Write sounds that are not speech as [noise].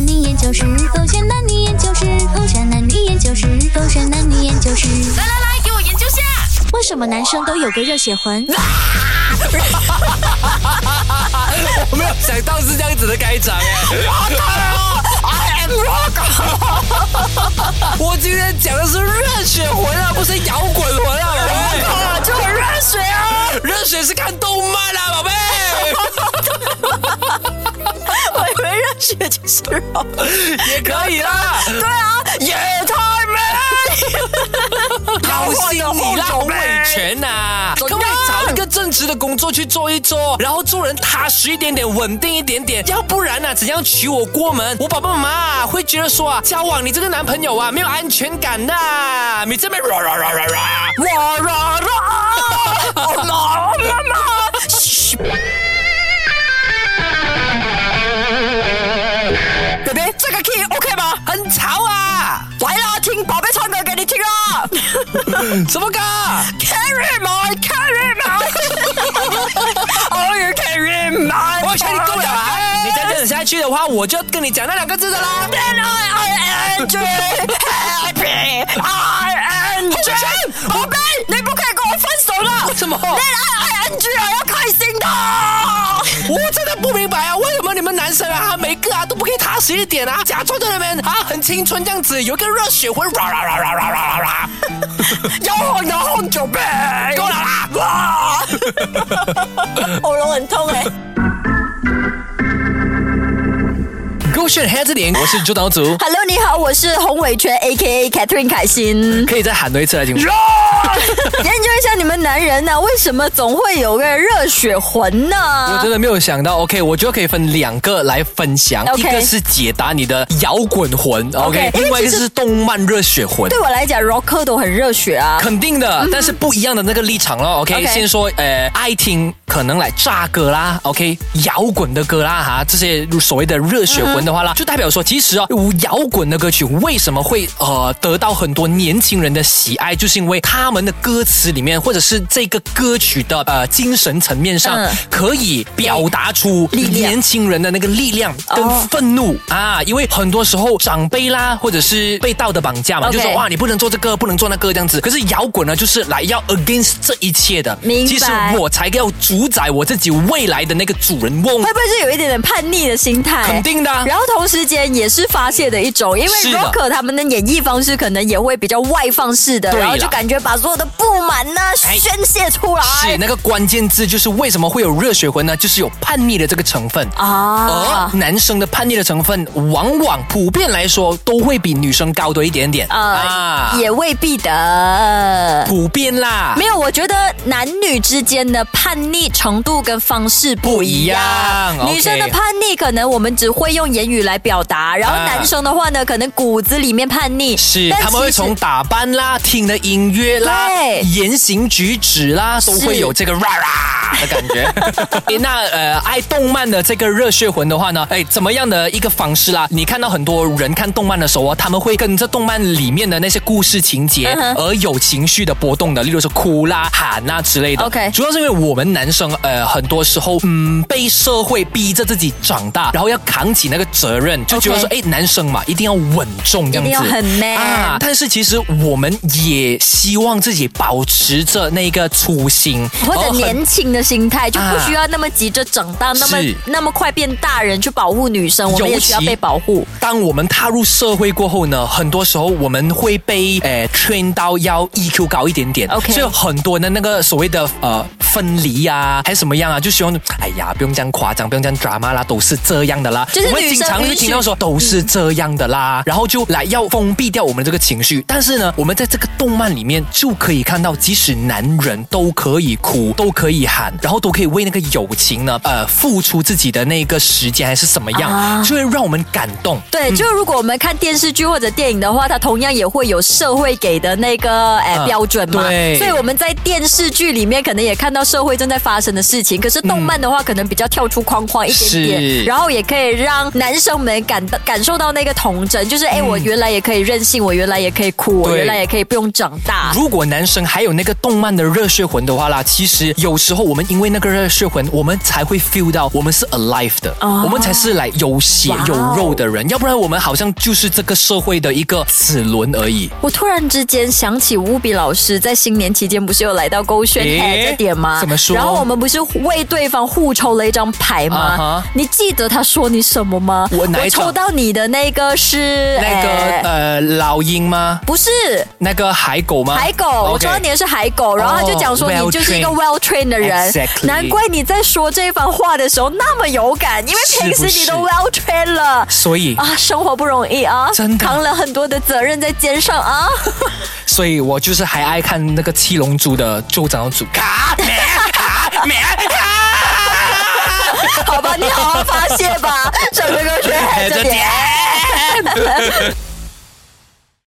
男女研究室，狗选男女研究室，狗选男女研究室，狗选男女研究室。来来来，给我研究下。为什么男生都有个热血魂？我没有想到是这样子的开场哎。我今天讲的是热血魂啊，不是摇滚魂啊，我靠。就很热血啊！热血是看也可以啦。对啊，也太美。[laughs] 高兴你啦，洪伟全呐，怎可不可以找一个正职的工作去做一做，然后做人踏实一点点，稳定一点点，要不然呢、怎样娶我过门？我爸爸妈妈啊会觉得说啊，交往你这个男朋友啊没有安全感的，你这边啦啦啦啦啦，哇啦 [laughs] 什么歌？！Carry my, carry my，Oh you carry my，我劝你够了啊！你再这样下去的话，我就跟你讲那两个字的啦。Then I I enjoy happy I enjoy，宝贝，你不可以跟我分手了。为什么 Then I I enjoy 要开心的。我啊都不可以踏实一点啊？假装在那边啊很青春这样子，有一个热血魂，啦啦啦啦啦啦啦！有红有红酒杯，够了啦！哇！喉咙很痛哎。勾选黑字点，我是朱导组，Hello，你好，我是洪伟全 A.K.A. Catherine 凯欣。可以再喊多一次来听。[laughs] 研究一下你们男人呢、为什么总会有个热血魂呢？我真的没有想到，OK，我觉得可以分两个来分享 OK 一个是解答你的摇滚魂为另外一个是动漫热血魂。对我来讲，rocker 都很热血啊。肯定的，但是不一样的那个立场咯。OK，, OK 先说，呃，爱听可能来炸歌啦，OK，摇滚的歌啦，哈，这些所谓的热血魂的话啦，就代表说，其实啊，摇滚的歌曲为什么会呃得到很多年轻人的喜爱，就是因为他们的歌词里面，或者是这个歌曲的呃精神层面上，嗯可以表达出年轻人的那个力量跟哦愤怒、啊，因为很多时候长辈啦，或者是被道德绑架嘛就说哇，你不能做这个，不能做那个这样子。可是摇滚呢，就是来要 against 这一切的。明白其实我才要主宰我自己未来的那个主人翁会。不会是有一点点叛逆的心态？肯定的啊然后同时间也是发泄的一种，因为 rocker 他们的演绎方式可能也会比较外放式的，然后就感觉把所有的不满呢哎宣泄出来。是那个关键字，就是为什么会有热血魂呢？就是有叛逆的这个成分。啊而。男生的叛逆的成分，往往普遍来说都会比女生高多一点点呃，也未必的。普遍啦，没有，我觉得男女之间的叛逆程度跟方式不一样。一样女生的叛逆可能我们只会用言语来表达，然后啊男生的话呢，可能骨子里面叛逆。是他们会从打扮啦、听的音乐啦、言行举止啦，都会有这个 ra ra 的感觉。[laughs] 诶那呃，爱动漫的这个热血魂的话呢，哎，怎么样的一个方式啦？你看到很多人看动漫的时候啊，他们会跟着动漫里面的那些故事情节而有情绪的波动的，例如说哭啦、喊啊之类的。OK 主要是因为我们男生呃，很多时候嗯被社会逼着自己长大，然后要扛起那个责任，就觉得说，哎男生嘛，一定要稳重这样子，一定要很 man 啊。但是其实我们也希望自己保持着那个初心，或者年轻的心态，就不需要那么急着长大，那么那么快变大人去保护女生，我们也需要被保护。当我们踏入社会过后呢，很多时候我们会被呃 train 到要 EQ 高一点点 OK 所以很多的那个所谓的呃分离呀、还是什么样啊，就希望哎呀不用这样夸张，不用这样 drama 啦，都是这样的啦。就是女生经常会听到说都是这样的啦，然后就来要封闭掉我们这个情绪。但是呢，我们在这个动漫里面就可以看到，即使男人都可以哭，都可以喊，然后都可以为那个友情呢呃付出自己的那个时间还是什么样，啊就会让我们感动。对，就如果我们看电视剧或者电影的话，它同样也会有社会给的那个哎、嗯标准嘛。对所以我们在电视剧里面可能也看到社会正在发生的事情，可是动漫的话可能比较跳出框框一点点，然后也可以让男生们感到感受到那个童真，就是哎，我原来也可以任性，我原来也可以哭，我原来也可以不用长大。如果男生还有那个动漫的热血魂的话啦，其实有时候我们因为那个热血魂，我们才会 feel 到我们是 alive 的，哦我们才是来有血有肉的人，要不然我们好像就是这个社会的一个齿轮而已。我突然之间想起乌比老师在新年期间不是有来到勾选这点吗？怎么说然后我们不是为对方互抽了一张牌吗你记得他说你什么吗？我哪一张抽到你的那个是那个诶呃老鹰吗？不是那个海狗吗？海狗，我抽到你的是海狗，然后他就讲说哦你就是一个 well trained 的人 Exactly 难怪你在说这番话的时候那么有感，因为平时你都 well trained 了。所以啊，生活不容易啊，真的扛了很多的责任在肩上啊。[laughs] 所以我就是还爱看那个七龙珠的州长组。卡咩卡咩卡。好吧，你好好发泄吧，整个歌曲哎这点。